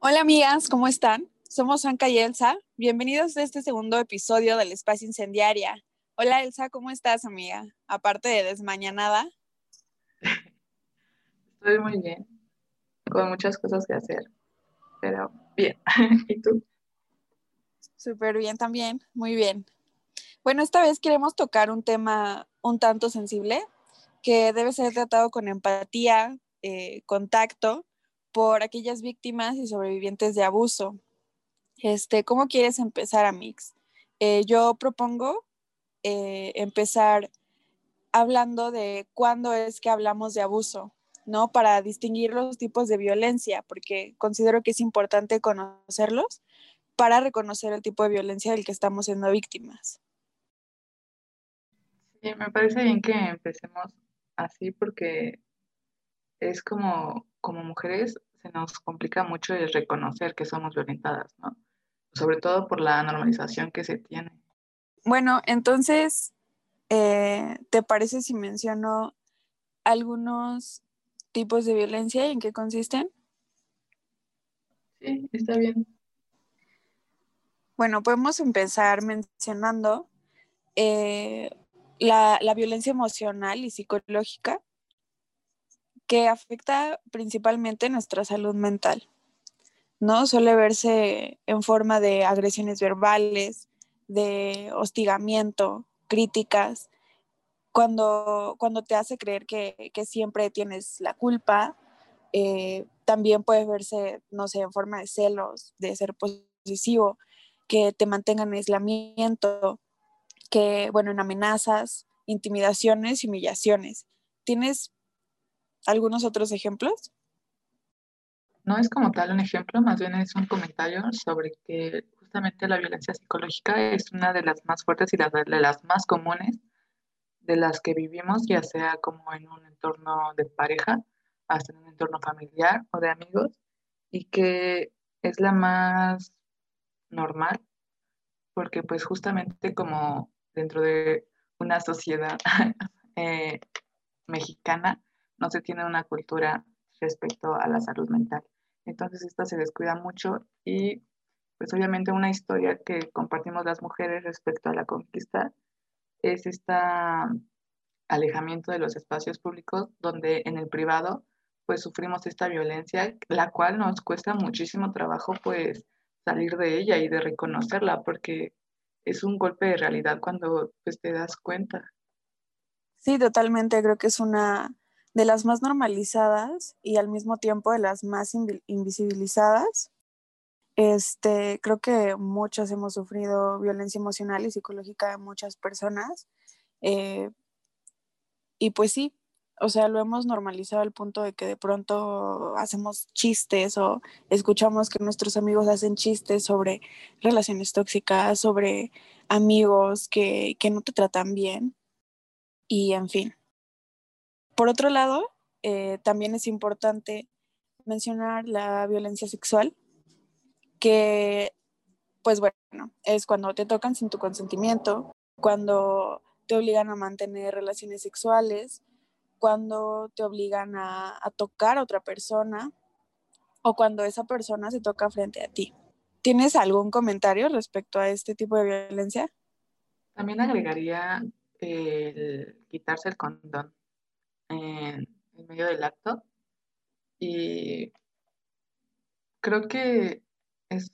Hola amigas, ¿cómo están? Somos Anka y Elsa. Bienvenidos a este segundo episodio del Espacio Incendiaria. Hola Elsa, ¿cómo estás amiga? Aparte de desmañanada. Estoy muy bien, con muchas cosas que hacer, pero bien. ¿Y tú? Súper bien también, muy bien. Bueno, esta vez queremos tocar un tema un tanto sensible que debe ser tratado con empatía, eh, contacto por aquellas víctimas y sobrevivientes de abuso. Este, ¿Cómo quieres empezar, Amix? Eh, yo propongo eh, empezar hablando de cuándo es que hablamos de abuso, ¿no? Para distinguir los tipos de violencia, porque considero que es importante conocerlos para reconocer el tipo de violencia del que estamos siendo víctimas. Me parece bien que empecemos así porque es como, como mujeres se nos complica mucho el reconocer que somos violentadas, ¿no? Sobre todo por la normalización que se tiene. Bueno, entonces, eh, ¿te parece si menciono algunos tipos de violencia y en qué consisten? Sí, está bien. Bueno, podemos empezar mencionando eh, la, la violencia emocional y psicológica, que afecta principalmente nuestra salud mental. ¿no? Suele verse en forma de agresiones verbales, de hostigamiento, críticas, cuando, cuando te hace creer que, que siempre tienes la culpa. Eh, también puede verse, no sé, en forma de celos, de ser posesivo, que te mantengan en aislamiento, que, bueno, en amenazas, intimidaciones humillaciones. ¿Tienes algunos otros ejemplos? No es como tal un ejemplo, más bien es un comentario sobre que justamente la violencia psicológica es una de las más fuertes y de las más comunes de las que vivimos, ya sea como en un entorno de pareja, hasta en un entorno familiar o de amigos, y que es la más normal, porque pues justamente como dentro de una sociedad eh, mexicana, no se tiene una cultura respecto a la salud mental. Entonces, esta se descuida mucho y pues obviamente una historia que compartimos las mujeres respecto a la conquista es este alejamiento de los espacios públicos donde en el privado pues sufrimos esta violencia, la cual nos cuesta muchísimo trabajo pues salir de ella y de reconocerla porque es un golpe de realidad cuando pues te das cuenta. Sí, totalmente, creo que es una de las más normalizadas y al mismo tiempo de las más invisibilizadas. Este, creo que muchas hemos sufrido violencia emocional y psicológica de muchas personas. Eh, y pues sí, o sea, lo hemos normalizado al punto de que de pronto hacemos chistes o escuchamos que nuestros amigos hacen chistes sobre relaciones tóxicas, sobre amigos que, que no te tratan bien. Y en fin, por otro lado, eh, también es importante mencionar la violencia sexual, que pues bueno, es cuando te tocan sin tu consentimiento, cuando te obligan a mantener relaciones sexuales, cuando te obligan a, a, tocar a otra persona o cuando esa persona se toca frente a ti. ¿Tienes algún comentario respecto a este tipo de violencia? También agregaría el quitarse el condón en, medio del acto y creo que es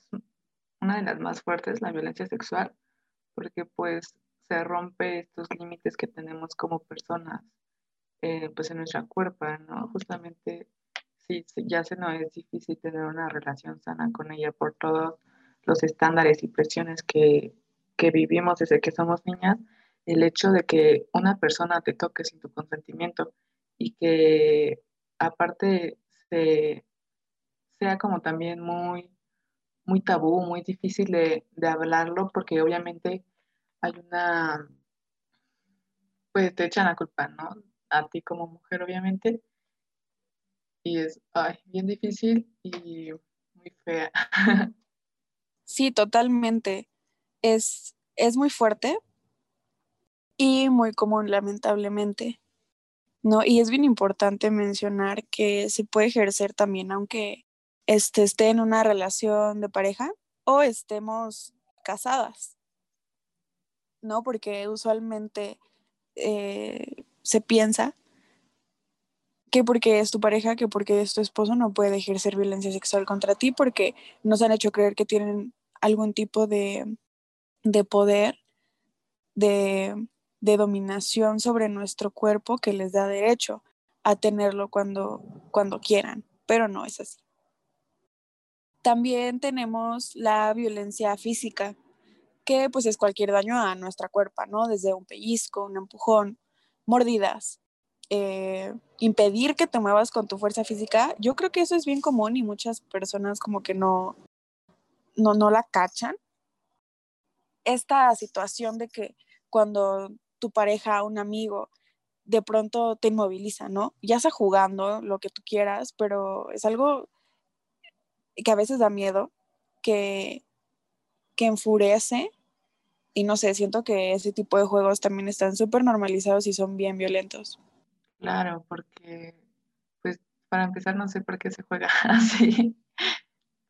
una de las más fuertes, la violencia sexual, porque pues se rompe estos límites que tenemos como personas, eh, pues en nuestra cuerpo, ¿no? Justamente, sí, ya se nos es difícil tener una relación sana con ella por todos los estándares y presiones que, que vivimos desde que somos niñas, el hecho de que una persona te toque sin tu consentimiento y que aparte sea como también muy, muy tabú, muy difícil de, hablarlo, porque obviamente hay una, pues te echan la culpa, ¿no? A ti como mujer, obviamente, y es bien difícil y muy fea. Sí, totalmente. Es, es muy fuerte y muy común, lamentablemente. ¿No? Y es bien importante mencionar que se puede ejercer también, aunque este, esté en una relación de pareja o estemos casadas, ¿no? Porque usualmente eh, se piensa que porque es tu pareja, que porque es tu esposo no puede ejercer violencia sexual contra ti porque nos han hecho creer que tienen algún tipo de, de poder, de, de, dominación sobre nuestro cuerpo que les da derecho a tenerlo cuando, cuando quieran, pero no es así. También tenemos la violencia física, que pues es cualquier daño a nuestra cuerpo, ¿no? Desde un pellizco, un empujón, mordidas, eh, impedir que te muevas con tu fuerza física. Yo creo que eso es bien común y muchas personas como que no, no, no la cachan. Esta situación de que cuando tu pareja, un amigo, de pronto te inmoviliza, ¿no? Ya sea jugando, lo que tú quieras, pero es algo que a veces da miedo, que, que enfurece. Y no sé, siento que ese tipo de juegos también están súper normalizados y son bien violentos. Claro, porque, pues, para empezar, no sé por qué se juega así,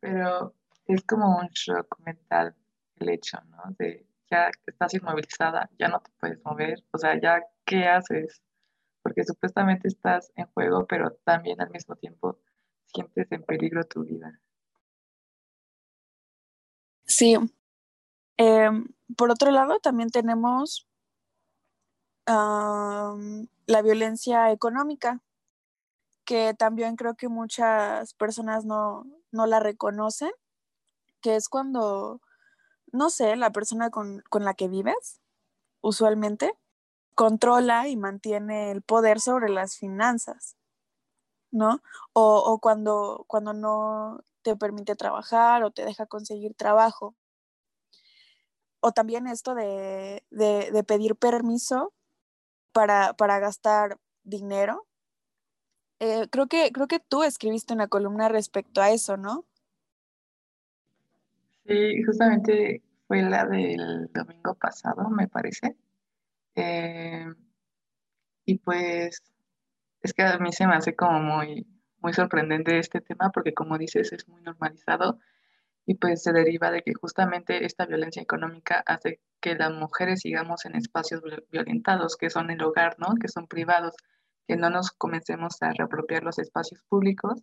pero es como un shock mental el hecho, ¿no? De ya estás inmovilizada, ya no te puedes mover, o sea, ya, ¿qué haces? Porque supuestamente estás en juego, pero también al mismo tiempo sientes en peligro tu vida. Sí. Em, por otro lado, también tenemos la violencia económica, que también creo que muchas personas no, no la reconocen, que es cuando, no sé, la persona con, con la que vives, usualmente, controla y mantiene el poder sobre las finanzas, ¿no? O, o cuando, cuando no te permite trabajar o te deja conseguir trabajo. O también esto de, de, pedir permiso para, para gastar dinero. Eh, creo, que, creo que tú escribiste una columna respecto a eso, ¿no? Sí, justamente fue la del domingo pasado, me parece. Eh, y pues es que a mí se me hace como muy, muy sorprendente este tema porque como dices es muy normalizado y pues se deriva de que justamente esta violencia económica hace que las mujeres sigamos en espacios violentados, que son el hogar, ¿no? Que son privados, que no nos comencemos a reapropiar los espacios públicos,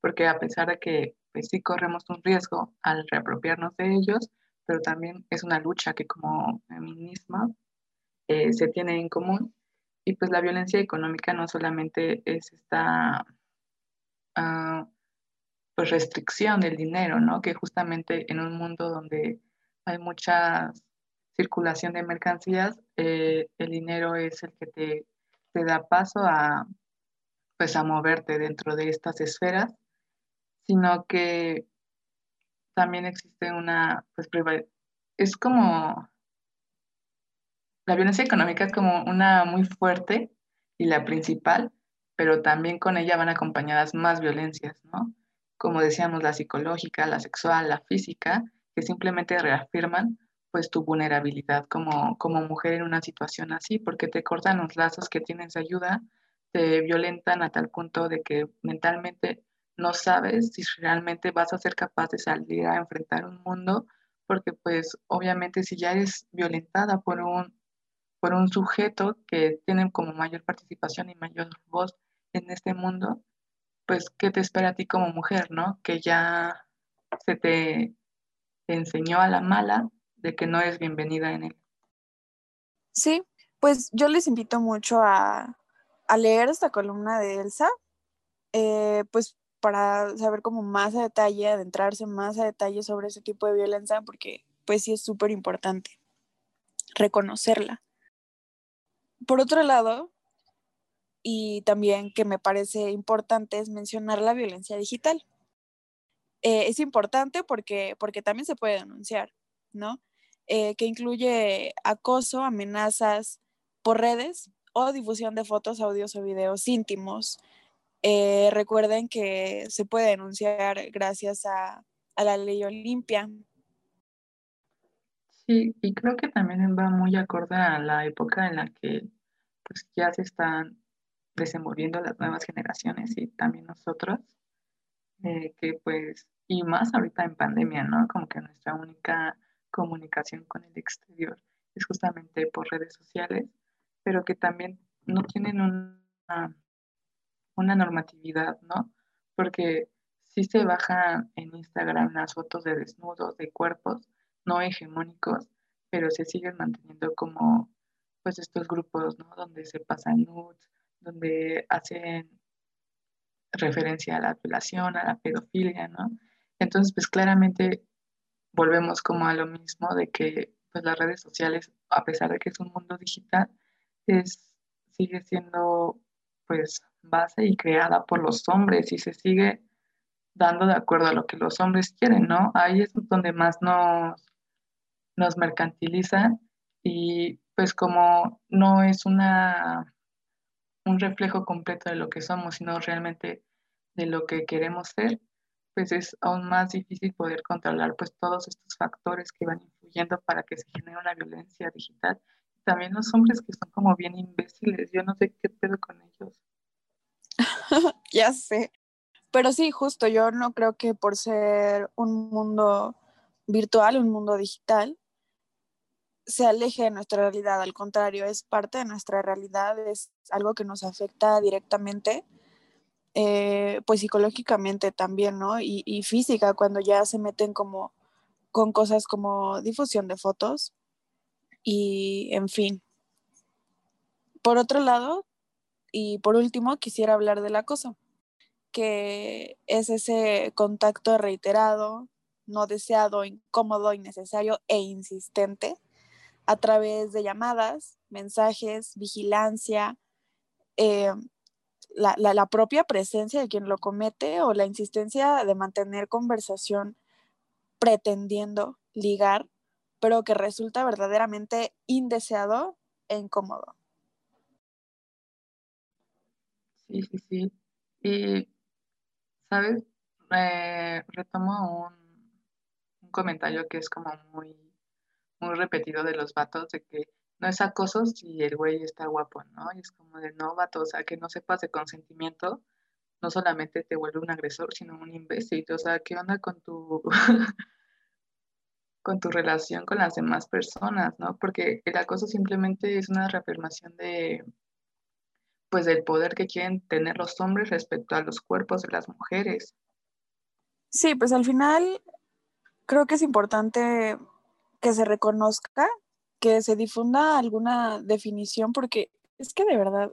porque a pesar de que pues, sí corremos un riesgo al reapropiarnos de ellos, pero también es una lucha que como feminismo eh, se tiene en común. Y pues la violencia económica no solamente es esta pues restricción del dinero, ¿no? Que justamente en un mundo donde hay mucha circulación de mercancías, eh, el dinero es el que te, te, da paso a, pues a moverte dentro de estas esferas, sino que también existe una, pues es como, la violencia económica es como una muy fuerte y la principal, pero también con ella van acompañadas más violencias, ¿no? Como decíamos, la psicológica, la sexual, la física, que simplemente reafirman pues tu vulnerabilidad como, como mujer en una situación así, porque te cortan los lazos que tienes ayuda, te violentan a tal punto de que mentalmente no sabes si realmente vas a ser capaz de salir a enfrentar un mundo, porque pues obviamente si ya eres violentada por un, por un sujeto que tiene como mayor participación y mayor voz en este mundo, pues, ¿qué te espera a ti como mujer, no? Que ya se te enseñó a la mala de que no es bienvenida en él. Sí, pues yo les invito mucho a, leer esta columna de Elsa, eh, pues para saber como más a detalle, adentrarse más a detalle sobre ese tipo de violencia, porque pues sí es súper importante reconocerla. Por otro lado, y también que me parece importante es mencionar la violencia digital. Eh, es importante porque, porque también se puede denunciar, ¿no? Eh, que incluye acoso, amenazas por redes o difusión de fotos, audios o videos íntimos. Eh, recuerden que se puede denunciar gracias a, la ley Olimpia. Sí, y creo que también va muy acorde a la época en la que pues, ya se están desenvolviendo las nuevas generaciones y también nosotros, eh, que pues, y más ahorita en pandemia, ¿no? Como que nuestra única comunicación con el exterior es justamente por redes sociales, pero que también no tienen una, una normatividad, ¿no? Porque sí se bajan en Instagram las fotos de desnudos, de cuerpos no hegemónicos, pero se siguen manteniendo como pues estos grupos, ¿no? Donde se pasan nudes, donde hacen referencia a la violación, a la pedofilia, ¿no? Entonces, pues claramente volvemos como a lo mismo de que pues las redes sociales, a pesar de que es un mundo digital, es, sigue siendo pues base y creada por los hombres y se sigue dando de acuerdo a lo que los hombres quieren, ¿no? Ahí es donde más nos, nos mercantilizan y pues como no es una un reflejo completo de lo que somos, sino realmente de lo que queremos ser, pues es aún más difícil poder controlar pues todos estos factores que van influyendo para que se genere una violencia digital. También los hombres que son como bien imbéciles, yo no sé qué pedo con. Ya sé. Pero sí, justo, yo no creo que por ser un mundo virtual, un mundo digital, se aleje de nuestra realidad, al contrario, es parte de nuestra realidad, es algo que nos afecta directamente, eh, pues psicológicamente también, ¿no? Y, física, cuando ya se meten como con cosas como difusión de fotos y, en fin. Por otro lado, y por último, quisiera hablar del acoso, que es ese contacto reiterado, no deseado, incómodo, innecesario e insistente a través de llamadas, mensajes, vigilancia, eh, la, propia presencia de quien lo comete o la insistencia de mantener conversación pretendiendo ligar, pero que resulta verdaderamente indeseado e incómodo. Sí, sí, sí. Y, ¿sabes? retomo un, un comentario que es como muy muy repetido de los vatos de que no es acoso si el güey está guapo, ¿no? Y es como de no, vato, o sea, que no sepas de consentimiento, no solamente te vuelve un agresor, sino un imbécil. O sea, ¿qué onda con tu con tu relación con las demás personas, ¿no? Porque el acoso simplemente es una reafirmación de pues del poder que quieren tener los hombres respecto a los cuerpos de las mujeres. Sí, pues al final creo que es importante que se reconozca, que se difunda alguna definición, porque es que de verdad,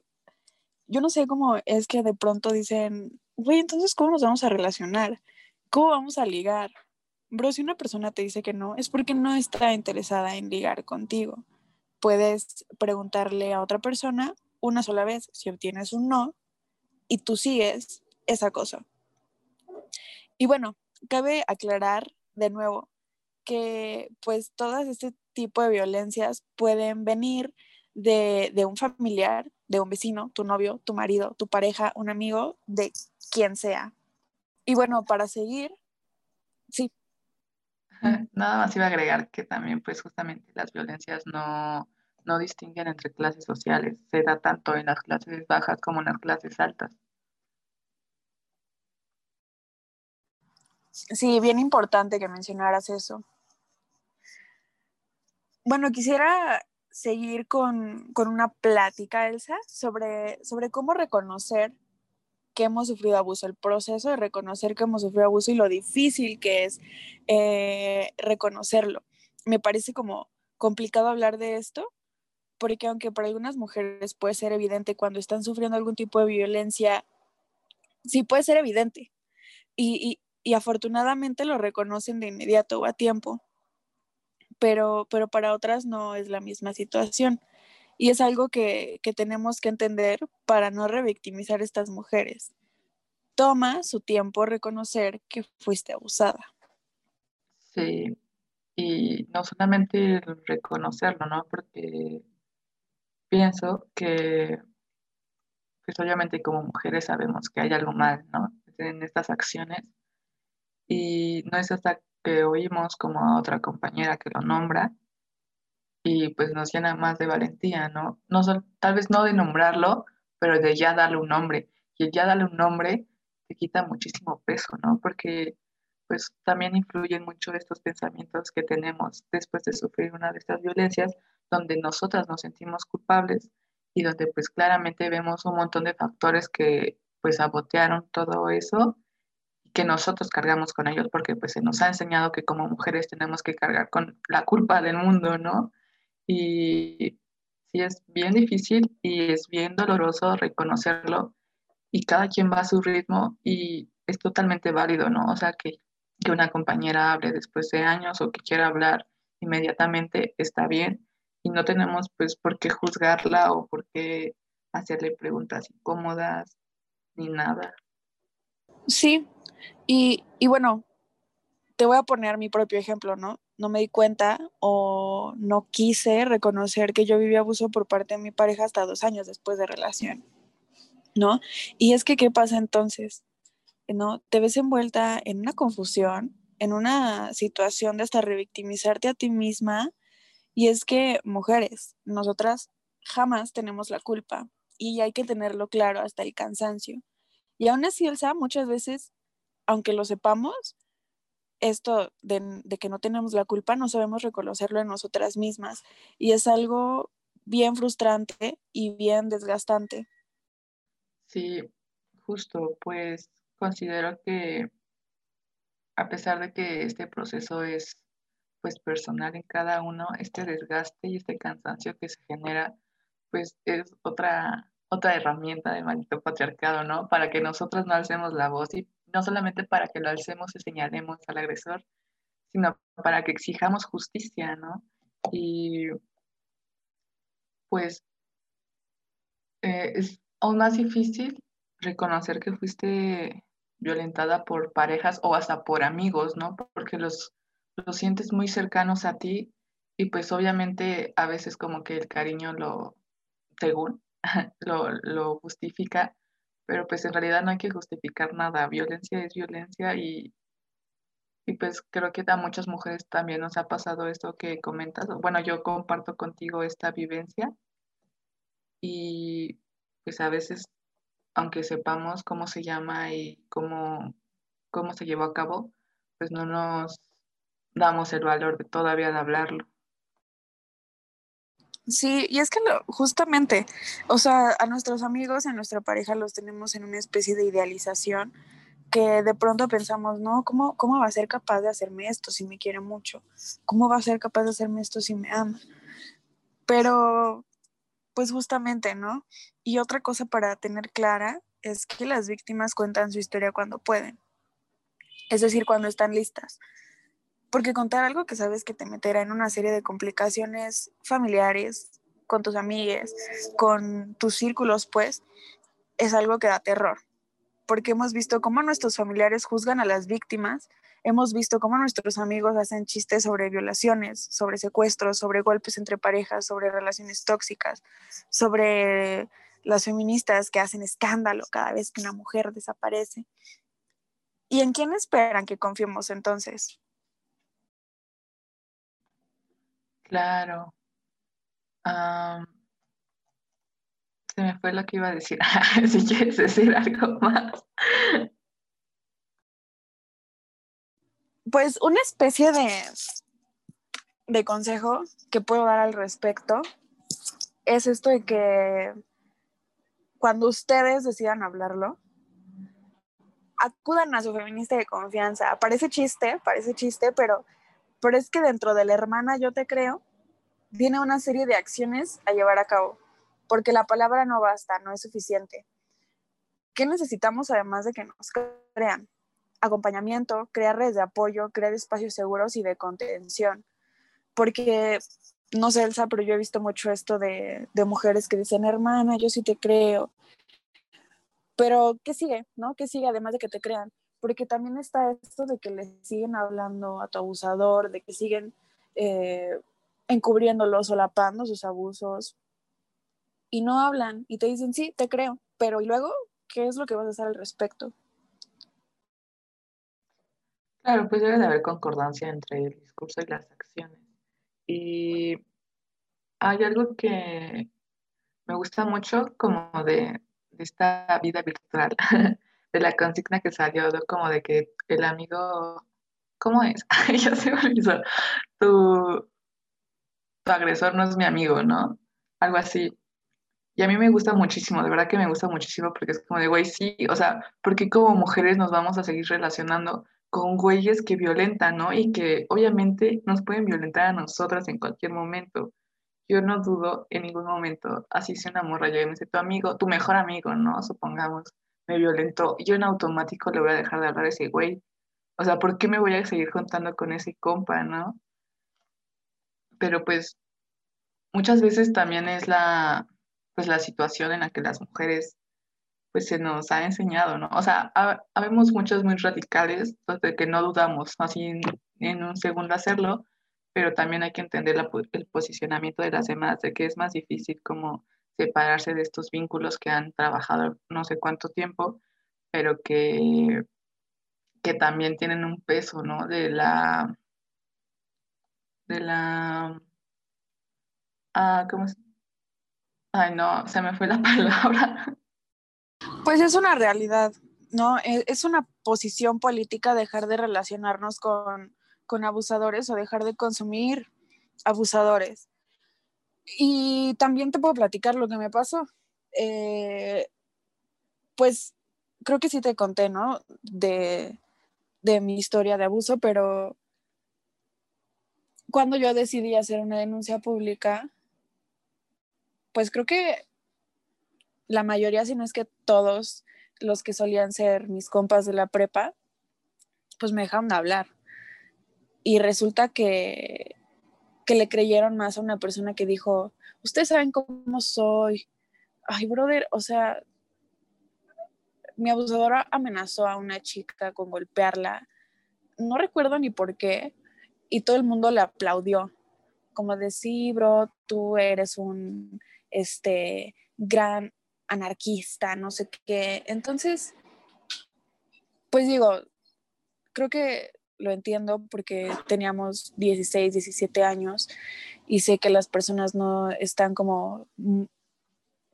yo no sé cómo es que de pronto dicen, güey, entonces, ¿cómo nos vamos a relacionar? ¿Cómo vamos a ligar? Bro, si una persona te dice que no, es porque no está interesada en ligar contigo. Puedes preguntarle a otra persona una sola vez si obtienes un no y tú sigues esa cosa. Y bueno, cabe aclarar de nuevo que pues todas este tipo de violencias pueden venir de, un familiar, de un vecino, tu novio, tu marido, tu pareja, un amigo, de quien sea. Y bueno, para seguir, sí. Nada más iba a agregar que también pues justamente las violencias no, no distinguen entre clases sociales, se da tanto en las clases bajas como en las clases altas. Sí, bien importante que mencionaras eso. Bueno, quisiera seguir con, una plática, Elsa, sobre, sobre cómo reconocer que hemos sufrido abuso, el proceso de reconocer que hemos sufrido abuso y lo difícil que es eh, reconocerlo. Me parece como complicado hablar de esto, porque aunque para algunas mujeres puede ser evidente cuando están sufriendo algún tipo de violencia, sí puede ser evidente. Y, y afortunadamente lo reconocen de inmediato o a tiempo pero, pero para otras no es la misma situación. Y es algo que, que tenemos que entender para no revictimizar a estas mujeres. Toma su tiempo reconocer que fuiste abusada. Sí, y no solamente reconocerlo, ¿no? Porque pienso que, pues obviamente como mujeres sabemos que hay algo mal, ¿no? En estas acciones. Y no es hasta que oímos como a otra compañera que lo nombra y pues nos llena más de valentía, ¿no? no tal vez no de nombrarlo, pero de ya darle un nombre. Y el ya darle un nombre te quita muchísimo peso, ¿no? Porque pues también influyen mucho estos pensamientos que tenemos después de sufrir una de estas violencias, donde nosotras nos sentimos culpables y donde pues claramente vemos un montón de factores que pues sabotearon todo eso y que nosotros cargamos con ellos porque pues se nos ha enseñado que como mujeres tenemos que cargar con la culpa del mundo, ¿no? Y sí es bien difícil y es bien doloroso reconocerlo y cada quien va a su ritmo y es totalmente válido, ¿no? O sea, que, que una compañera hable después de años o que quiera hablar inmediatamente está bien y no tenemos pues por qué juzgarla o por qué hacerle preguntas incómodas ni nada. Sí, y, y bueno, te voy a poner mi propio ejemplo, ¿no? No me di cuenta o no quise reconocer que yo viví abuso por parte de mi pareja hasta dos años después de relación, ¿no? Y es que, ¿qué pasa entonces? ¿No? Te ves envuelta en una confusión, en una situación de hasta revictimizarte a ti misma. Y es que, mujeres, nosotras jamás tenemos la culpa y hay que tenerlo claro hasta el cansancio. Y aún así, Elsa, muchas veces, aunque lo sepamos, esto de, de, que no tenemos la culpa, no sabemos reconocerlo en nosotras mismas. Y es algo bien frustrante y bien desgastante. Sí, justo, pues considero que a pesar de que este proceso es pues personal en cada uno, este desgaste y este cansancio que se genera, pues es otra, otra herramienta de maldito patriarcado, ¿no? Para que nosotros no alcemos la voz y no solamente para que lo alcemos y señalemos al agresor, sino para que exijamos justicia, ¿no? Y pues eh, es aún más difícil reconocer que fuiste violentada por parejas o hasta por amigos, ¿no? Porque los, los sientes muy cercanos a ti y pues obviamente a veces como que el cariño lo, según, lo, lo justifica, pero pues en realidad no hay que justificar nada, violencia es violencia y, y pues creo que a muchas mujeres también nos ha pasado esto que comentas, bueno, yo comparto contigo esta vivencia y pues a veces, aunque sepamos cómo se llama y cómo, cómo se llevó a cabo, pues no nos damos el valor de todavía de hablarlo. Sí, y es que lo, justamente, o sea, a nuestros amigos, a nuestra pareja los tenemos en una especie de idealización que de pronto pensamos, no, ¿cómo, ¿cómo va a ser capaz de hacerme esto si me quiere mucho? ¿Cómo va a ser capaz de hacerme esto si me ama? Pero, pues justamente, ¿no? Y otra cosa para tener clara es que las víctimas cuentan su historia cuando pueden, es decir, cuando están listas porque contar algo que sabes que te meterá en una serie de complicaciones familiares, con tus amigas, con tus círculos, pues, es algo que da terror. Porque hemos visto cómo nuestros familiares juzgan a las víctimas, hemos visto cómo nuestros amigos hacen chistes sobre violaciones, sobre secuestros, sobre golpes entre parejas, sobre relaciones tóxicas, sobre las feministas que hacen escándalo cada vez que una mujer desaparece. ¿Y en quién esperan que confiemos entonces? Claro. se me fue lo que iba a decir. si quieres decir algo más. Pues una especie de, de consejo que puedo dar al respecto es esto de que cuando ustedes decidan hablarlo, acudan a su feminista de confianza. Parece chiste, parece chiste, pero pero es que dentro de la hermana yo te creo, viene una serie de acciones a llevar a cabo, porque la palabra no basta, no es suficiente. ¿Qué necesitamos además de que nos crean? Acompañamiento, crear redes de apoyo, crear espacios seguros y de contención. Porque, no sé, Elsa, pero yo he visto mucho esto de, de mujeres que dicen, hermana, yo sí te creo. Pero, ¿qué sigue? ¿No? ¿Qué sigue además de que te crean? Porque también está esto de que le siguen hablando a tu abusador, de que siguen eh, encubriéndolo, solapando sus abusos, y no hablan y te dicen, sí, te creo, pero ¿y luego qué es lo que vas a hacer al respecto? Claro, pues debe de haber concordancia entre el discurso y las acciones. Y hay algo que me gusta mucho como de, de esta vida virtual, de la consigna que salió, como de que el amigo, ¿cómo es? ya se me olvidó. Tu, tu agresor no es mi amigo, ¿no? Algo así. Y a mí me gusta muchísimo, de verdad que me gusta muchísimo porque es como de, güey, sí, o sea, porque como mujeres nos vamos a seguir relacionando con güeyes que violentan, ¿no? Y que obviamente nos pueden violentar a nosotras en cualquier momento. Yo no dudo en ningún momento, así si una morra llega y me dice, tu amigo, tu mejor amigo, ¿no? Supongamos, me violentó, yo en automático le voy a dejar de hablar a ese güey. O sea, ¿por qué me voy a seguir contando con ese compa, no? Pero pues muchas veces también es la, pues la situación en la que las mujeres pues se nos ha enseñado, ¿no? O sea, habemos muchos muy radicales, pues, de que no dudamos así en, un segundo hacerlo, pero también hay que entender el posicionamiento de las demás, de que es más difícil como separarse de estos vínculos que han trabajado no sé cuánto tiempo, pero que, que también tienen un peso, ¿no? De la, de la, ah, ¿cómo se Ay, no, se me fue la palabra. Pues es una realidad, ¿no? E, es una posición política dejar de relacionarnos con, abusadores o dejar de consumir abusadores. Y también te puedo platicar lo que me pasó. Eh, pues creo que sí te conté, ¿no? De, de mi historia de abuso, pero cuando yo decidí hacer una denuncia pública, pues creo que la mayoría, si no es que todos los que solían ser mis compas de la prepa, pues me dejaron de hablar. Y resulta que, que le creyeron más a una persona que dijo, ustedes saben cómo soy. Ay, brother, o sea, mi abusadora amenazó a una chica con golpearla. No recuerdo ni por qué. Y todo el mundo le aplaudió. Como de, sí, bro, tú eres un este gran anarquista, no sé qué. Entonces, pues digo, creo que lo entiendo porque teníamos 16, 17 años y sé que las personas no están como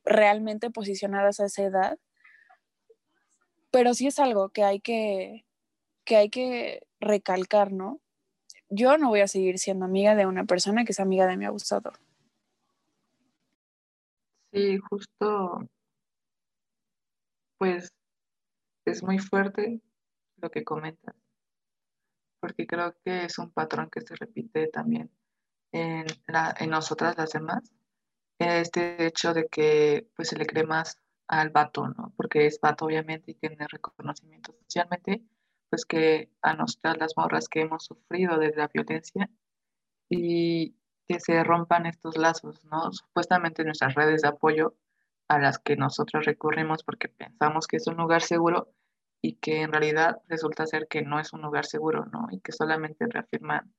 realmente posicionadas a esa edad, pero sí es algo que hay que, que hay que recalcar, ¿no? Yo no voy a seguir siendo amiga de una persona que es amiga de mi abusador. Sí, justo, pues es muy fuerte lo que comentas, porque creo que es un patrón que se repite también en, la, en nosotras las demás. Este hecho de que pues se le cree más al vato, ¿no? Porque es vato obviamente y tiene reconocimiento socialmente, pues que a nosotras las morras que hemos sufrido de la violencia y que se rompan estos lazos, ¿no? Supuestamente nuestras redes de apoyo a las que nosotros recurrimos porque pensamos que es un lugar seguro y que en realidad resulta ser que no es un lugar seguro, ¿no? Y que solamente reafirman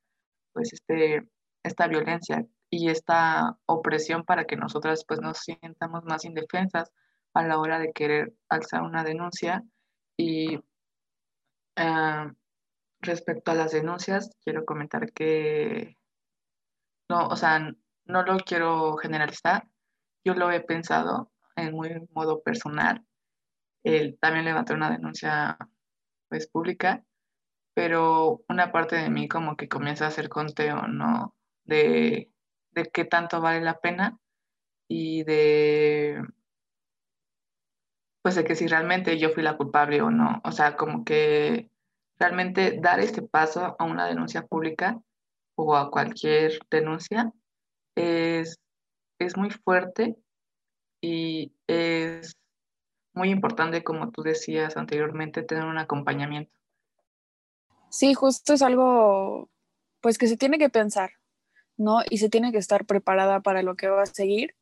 pues este, esta violencia y esta opresión para que nosotras pues nos sientamos más indefensas a la hora de querer alzar una denuncia y eh, respecto a las denuncias quiero comentar que no, o sea, no lo quiero generalizar. Yo lo he pensado en muy modo personal. Él también levanté una denuncia pues pública, pero una parte de mí como que comienza a hacer conteo, ¿no? De, de qué tanto vale la pena y de pues de que si realmente yo fui la culpable o no. O sea, como que realmente dar este paso a una denuncia pública o a cualquier denuncia es, es muy fuerte y es muy importante, como tú decías anteriormente, tener un acompañamiento. Sí, justo es algo pues que se tiene que pensar, ¿no? Y se tiene que estar preparada para lo que va a seguir.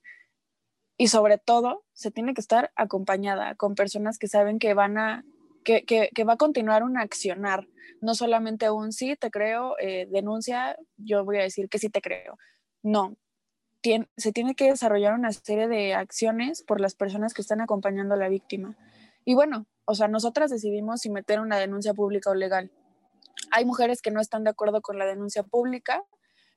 Y sobre todo, se tiene que estar acompañada con personas que saben que van a que, va a continuar un accionar, no solamente un sí, te creo, eh, denuncia, yo voy a decir que sí te creo. No, se tiene que desarrollar una serie de acciones por las personas que están acompañando a la víctima. Y bueno, o sea, nosotras decidimos si meter una denuncia pública o legal. Hay mujeres que no están de acuerdo con la denuncia pública,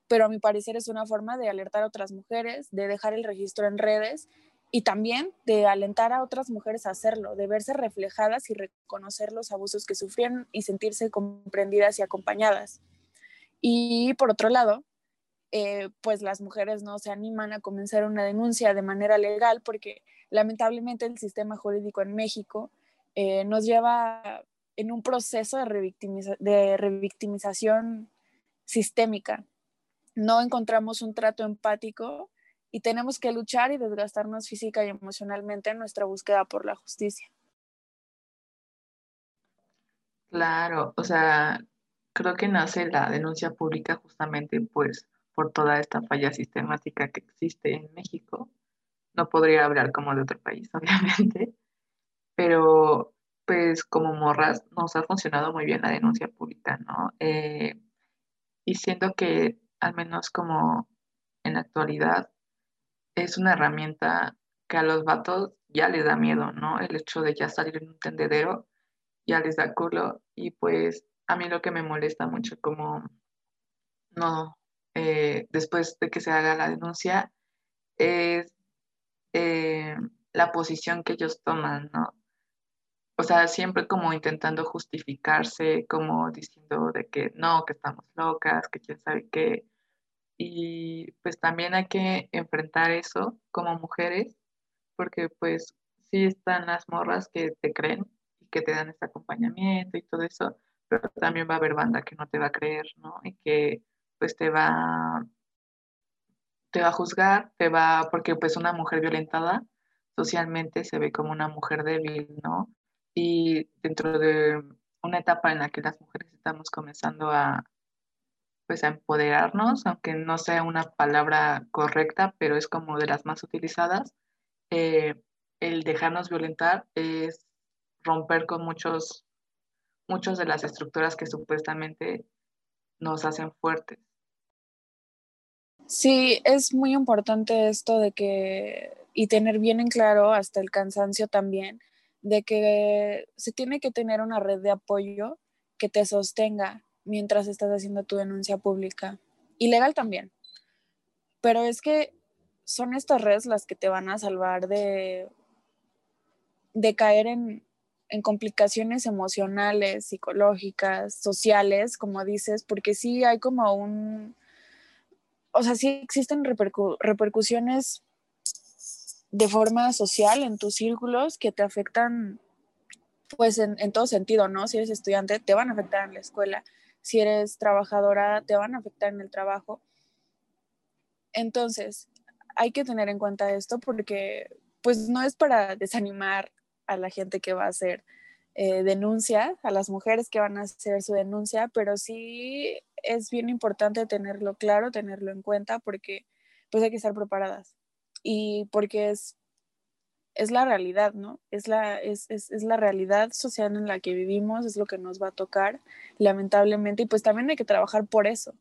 pero a mi parecer es una forma de alertar a otras mujeres, de dejar el registro en redes y también de alentar a otras mujeres a hacerlo, de verse reflejadas y reconocer los abusos que sufrieron y sentirse comprendidas y acompañadas. Y por otro lado, eh, pues las mujeres no se animan a comenzar una denuncia de manera legal porque lamentablemente el sistema jurídico en México eh, nos lleva en un proceso de, de revictimización sistémica. No encontramos un trato empático y tenemos que luchar y desgastarnos física y emocionalmente en nuestra búsqueda por la justicia. Claro, o sea, creo que nace la denuncia pública justamente pues por toda esta falla sistemática que existe en México. No podría hablar como de otro país, obviamente, pero pues como morras nos ha funcionado muy bien la denuncia pública, ¿no? Eh, y siento que al menos como en la actualidad es una herramienta que a los vatos ya les da miedo, ¿no? El hecho de ya salir en un tendedero ya les da culo y pues a mí lo que me molesta mucho como no eh, después de que se haga la denuncia es eh, la posición que ellos toman, ¿no? O sea, siempre como intentando justificarse, como diciendo de que no, que estamos locas, que quién sabe qué. Y pues también hay que enfrentar eso como mujeres, porque pues sí están las morras que te creen y que te dan este acompañamiento y todo eso, pero también va a haber banda que no te va a creer, ¿no? Y que pues te va, te va a juzgar, te va, porque pues una mujer violentada socialmente se ve como una mujer débil, ¿no? Y dentro de una etapa en la que las mujeres estamos comenzando a, pues a empoderarnos, aunque no sea una palabra correcta, pero es como de las más utilizadas, eh, el dejarnos violentar es romper con muchos, muchos de las estructuras que supuestamente nos hacen fuertes. Sí, es muy importante esto de que, y tener bien en claro hasta el cansancio también, de que se tiene que tener una red de apoyo que te sostenga mientras estás haciendo tu denuncia pública. Y legal también. Pero es que son estas redes las que te van a salvar de, de caer en, en complicaciones emocionales, psicológicas, sociales, como dices, porque sí hay como un, o sea, sí existen repercusiones de forma social en tus círculos que te afectan, pues en, en, todo sentido, ¿no? Si eres estudiante, te van a afectar en la escuela. Si eres trabajadora, te van a afectar en el trabajo. Entonces, hay que tener en cuenta esto porque, pues, no es para desanimar a la gente que va a hacer eh, denuncia, a las mujeres que van a hacer su denuncia, pero sí es bien importante tenerlo claro, tenerlo en cuenta, porque pues hay que estar preparadas y porque es, es la realidad, ¿no? Es la, es, es, es la realidad social en la que vivimos, es lo que nos va a tocar, lamentablemente, y pues también hay que trabajar por eso,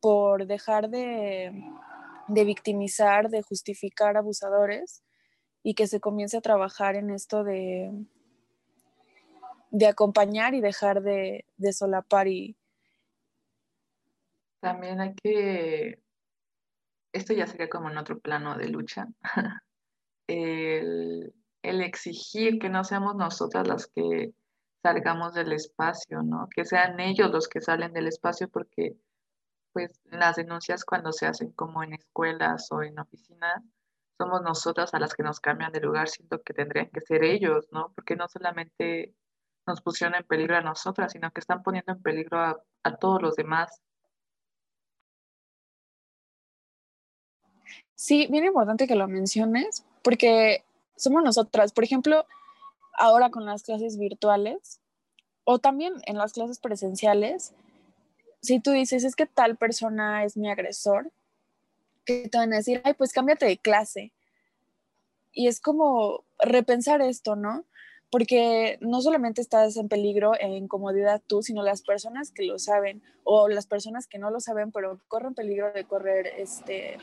por dejar de, de victimizar, de justificar abusadores y que se comience a trabajar en esto de, de acompañar y dejar de, solapar y... También hay que, esto ya sería como en otro plano de lucha, el, el exigir que no seamos nosotras las que salgamos del espacio, ¿no? Que sean ellos los que salen del espacio porque pues las denuncias cuando se hacen como en escuelas o en oficinas, somos nosotras a las que nos cambian de lugar, siento que tendrían que ser ellos, ¿no? Porque no solamente nos pusieron en peligro a nosotras, sino que están poniendo en peligro a, todos los demás. Sí, bien importante que lo menciones, porque somos nosotras. Por ejemplo, ahora con las clases virtuales o también en las clases presenciales, si tú dices, es que tal persona es mi agresor, que te van a decir, ay, pues cámbiate de clase. Y es como repensar esto, ¿no? Porque no solamente estás en peligro e incomodidad tú, sino las personas que lo saben o las personas que no lo saben, pero corren peligro de correr este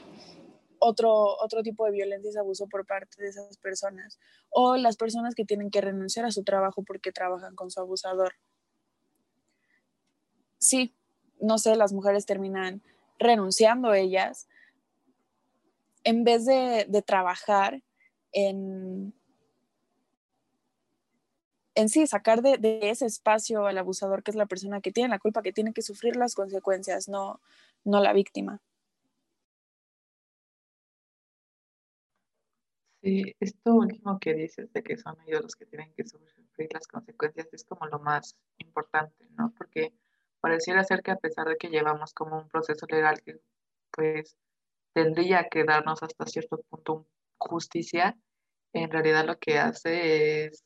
otro, otro tipo de violencia y abuso por parte de esas personas. O las personas que tienen que renunciar a su trabajo porque trabajan con su abusador. Sí, no sé, las mujeres terminan renunciando ellas en vez de, trabajar en, en sí, sacar de, ese espacio al abusador, que es la persona que tiene la culpa, que tiene que sufrir las consecuencias, no, no la víctima. Sí, esto último que dices de que son ellos los que tienen que sufrir las consecuencias es como lo más importante, ¿no? Porque pareciera ser que a pesar de que llevamos como un proceso legal que pues tendría que darnos hasta cierto punto justicia, en realidad lo que hace es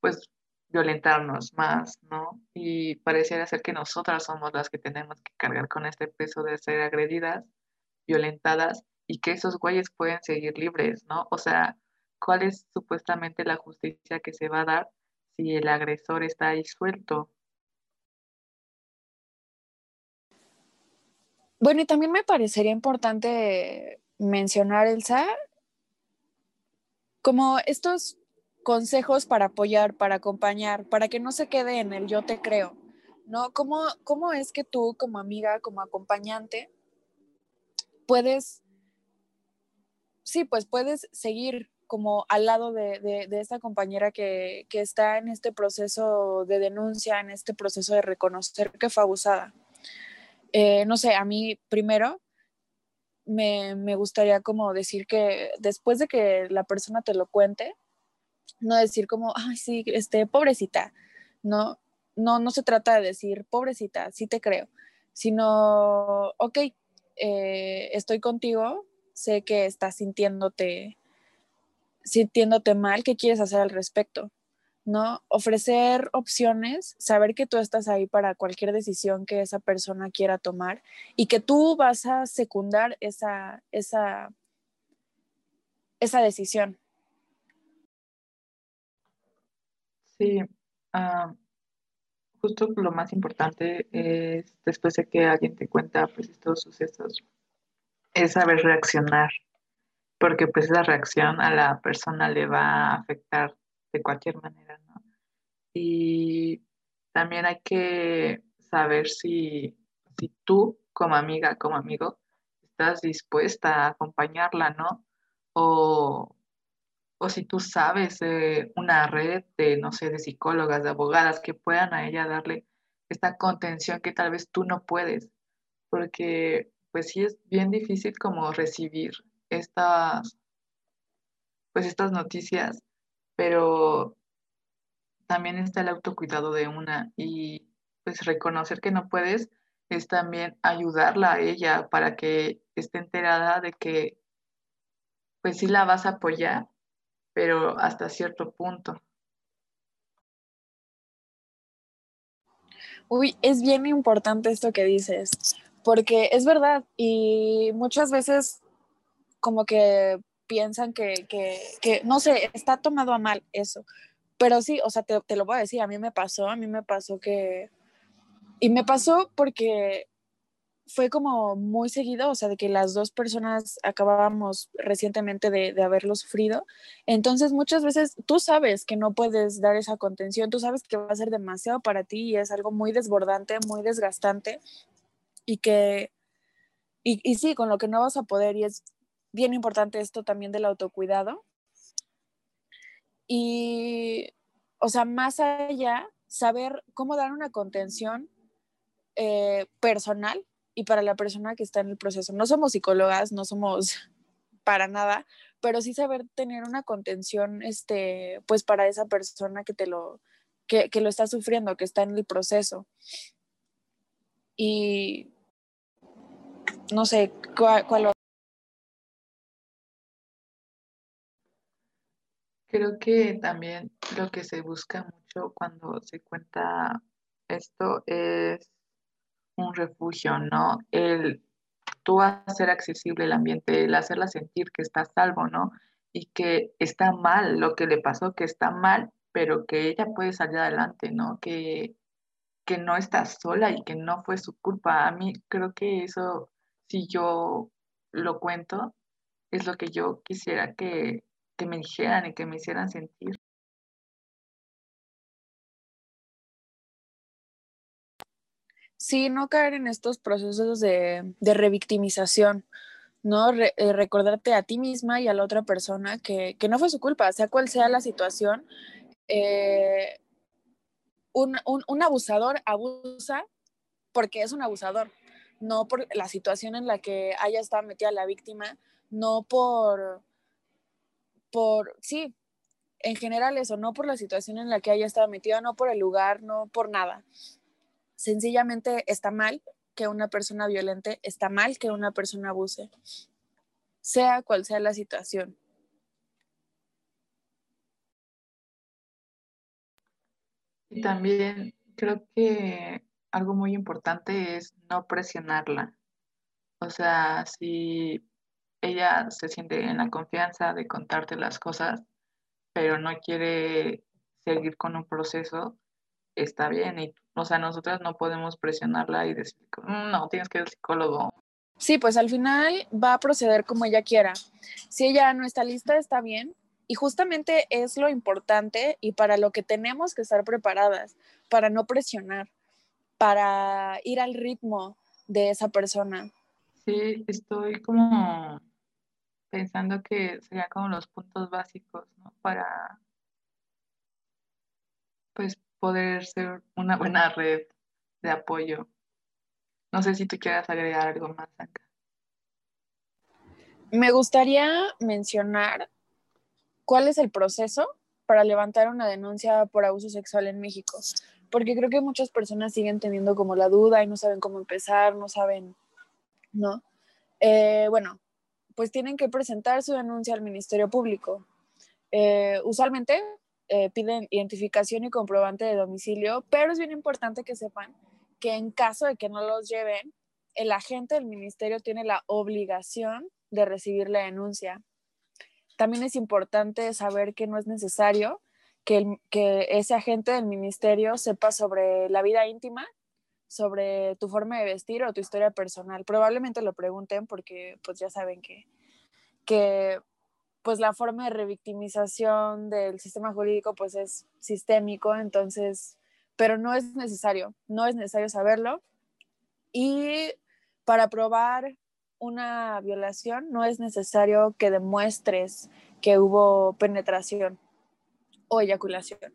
pues violentarnos más, ¿no? Y pareciera ser que nosotras somos las que tenemos que cargar con este peso de ser agredidas, violentadas y que esos güeyes pueden seguir libres, ¿no? O sea, ¿cuál es supuestamente la justicia que se va a dar si el agresor está ahí suelto? Bueno, y también me parecería importante mencionar, Elsa, como estos consejos para apoyar, para acompañar, para que no se quede en el yo te creo, ¿no? ¿Cómo, cómo es que tú como amiga, como acompañante, puedes, sí, pues puedes seguir como al lado de, de, esta compañera que, que, está en este proceso de denuncia, en este proceso de reconocer que fue abusada. Eh, no sé, a mí primero me, me gustaría como decir que después de que la persona te lo cuente, no decir como, ay, sí, este, pobrecita, no, no, no se trata de decir, pobrecita, sí te creo, sino, ok, eh, estoy contigo, sé que estás sintiéndote, sintiéndote mal, ¿qué quieres hacer al respecto? ¿No? Ofrecer opciones, saber que tú estás ahí para cualquier decisión que esa persona quiera tomar y que tú vas a secundar esa, esa, esa decisión, Sí, ah, justo lo más importante es después de que alguien te cuenta pues estos sucesos, es saber reaccionar, porque pues la reacción a la persona le va a afectar de cualquier manera, ¿no? Y también hay que saber si, si tú como amiga, como amigo, estás dispuesta a acompañarla, ¿no? O o si tú sabes una red de, no sé, de psicólogas, de abogadas que puedan a ella darle esta contención que tal vez tú no puedes, porque pues sí es bien difícil como recibir estas, pues estas noticias, pero también está el autocuidado de una y pues reconocer que no puedes es también ayudarla a ella para que esté enterada de que pues sí la vas a apoyar pero hasta cierto punto. Uy, es bien importante esto que dices, porque es verdad y muchas veces como que piensan que, que, no sé, está tomado a mal eso, pero sí, o sea, te, te lo voy a decir, a mí me pasó, a mí me pasó que, y me pasó porque fue como muy seguido, o sea, de que las dos personas acabábamos recientemente de, haberlo sufrido. Entonces, muchas veces tú sabes que no puedes dar esa contención, tú sabes que va a ser demasiado para ti y es algo muy desbordante, muy desgastante y que, y, y sí, con lo que no vas a poder y es bien importante esto también del autocuidado. Y, o sea, más allá, saber cómo dar una contención eh, personal y para la persona que está en el proceso. No somos psicólogas, no somos para nada, pero sí saber tener una contención, este, pues para esa persona que te lo, que, que lo está sufriendo, que está en el proceso. Y no sé, ¿cuál, cuál Creo que también lo que se busca mucho cuando se cuenta esto es un refugio, ¿no? El tú hacer accesible el ambiente, el hacerla sentir que está salvo, ¿no? Y que está mal lo que le pasó, que está mal, pero que ella puede salir adelante, ¿no? Que, que no está sola y que no fue su culpa. A mí creo que eso, si yo lo cuento, es lo que yo quisiera que, que me dijeran y que me hicieran sentir. Sí, no caer en estos procesos de, de revictimización, ¿no? Eh, recordarte a ti misma y a la otra persona que, no fue su culpa, sea cual sea la situación. Eh, un, un, abusador abusa porque es un abusador, no por la situación en la que haya estado metida la víctima, no por, por, sí, en general eso, no por la situación en la que haya estado metida, no por el lugar, no por nada. Sencillamente está mal que una persona violente, está mal que una persona abuse, sea cual sea la situación. Y también creo que algo muy importante es no presionarla. O sea, si ella se siente en la confianza de contarte las cosas, pero no quiere seguir con un proceso, está bien. Y, o sea, nosotras no podemos presionarla y decir, mm, no, tienes que ir al psicólogo. Sí, pues al final va a proceder como ella quiera. Si ella no está lista, está bien. Y justamente es lo importante y para lo que tenemos que estar preparadas, para no presionar, para ir al ritmo de esa persona. Sí, estoy como pensando que serían como los puntos básicos, ¿no? Para, pues, poder ser una buena red de apoyo. No sé si tú quieras agregar algo más acá. Me gustaría mencionar cuál es el proceso para levantar una denuncia por abuso sexual en México, porque creo que muchas personas siguen teniendo como la duda y no saben cómo empezar, no saben, ¿no? Eh, bueno, pues tienen que presentar su denuncia al Ministerio Público. Eh, usualmente eh, piden identificación y comprobante de domicilio, pero es bien importante que sepan que en caso de que no los lleven, el agente del ministerio tiene la obligación de recibir la denuncia. También es importante saber que no es necesario que, que ese agente del ministerio sepa sobre la vida íntima, sobre tu forma de vestir o tu historia personal. Probablemente lo pregunten porque pues ya saben que, que pues la forma de revictimización del sistema jurídico pues es sistémico, entonces, pero no es necesario, no es necesario saberlo. Y para probar una violación no es necesario que demuestres que hubo penetración o eyaculación.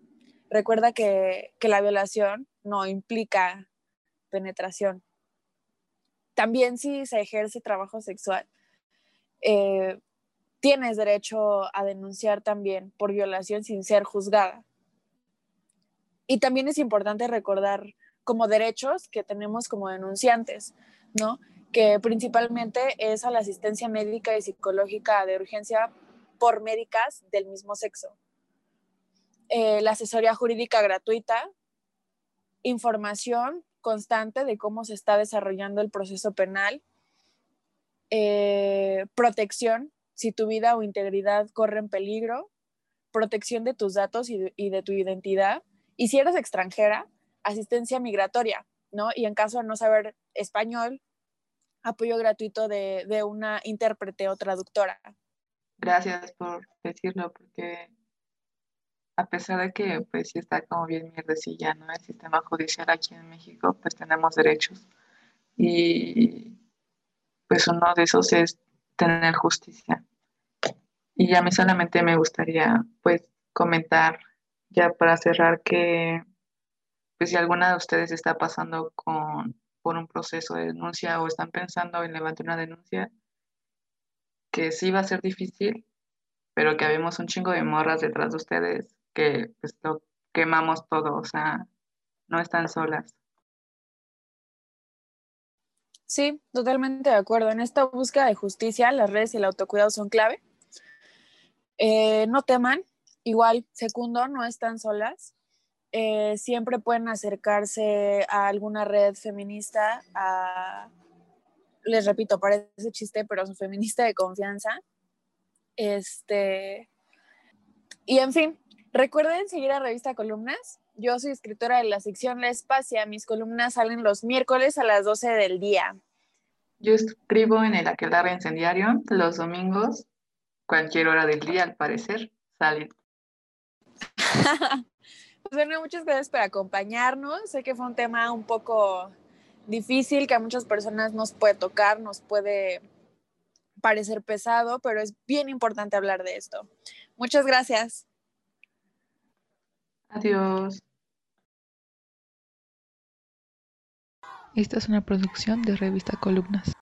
Recuerda que, la violación no implica penetración. También si se ejerce trabajo sexual, eh, tienes derecho a denunciar también por violación sin ser juzgada. Y también es importante recordar como derechos que tenemos como denunciantes, ¿no? que principalmente es a la asistencia médica y psicológica de urgencia por médicas del mismo sexo, eh, la asesoría jurídica gratuita, información constante de cómo se está desarrollando el proceso penal, eh, protección si tu vida o integridad corre en peligro, protección de tus datos y de, tu identidad, y si eres extranjera, asistencia migratoria, ¿no? Y en caso de no saber español, apoyo gratuito de, de una intérprete o traductora. Gracias por decirlo, porque a pesar de que pues sí está como bien mierdecilla, ¿no? El sistema judicial aquí en México, pues tenemos derechos. Y pues uno de esos es tener justicia. Y a mí solamente me gustaría pues comentar ya para cerrar que pues si alguna de ustedes está pasando con por un proceso de denuncia o están pensando en levantar una denuncia, que sí va a ser difícil, pero que habemos un chingo de morras detrás de ustedes que pues, lo quemamos todo, o sea, no están solas. Sí, totalmente de acuerdo. En esta búsqueda de justicia, las redes y el autocuidado son clave. Eh, no teman, igual, segundo, no están solas. Eh, siempre pueden acercarse a alguna red feminista, les repito, parece chiste, pero su feminista de confianza. Este, y en fin, recuerden seguir a Revista Columnas. Yo soy escritora de la sección La Espacia. Mis columnas salen los miércoles a las 12 del día. Yo escribo en el Aquelarre Incendiario los domingos, cualquier hora del día, al parecer, salen. Pues bueno, muchas gracias por acompañarnos. Sé que fue un tema un poco difícil que a muchas personas nos puede tocar, nos puede parecer pesado, pero es bien importante hablar de esto. Muchas gracias. Adiós. Esta es una producción de Revista Columnas.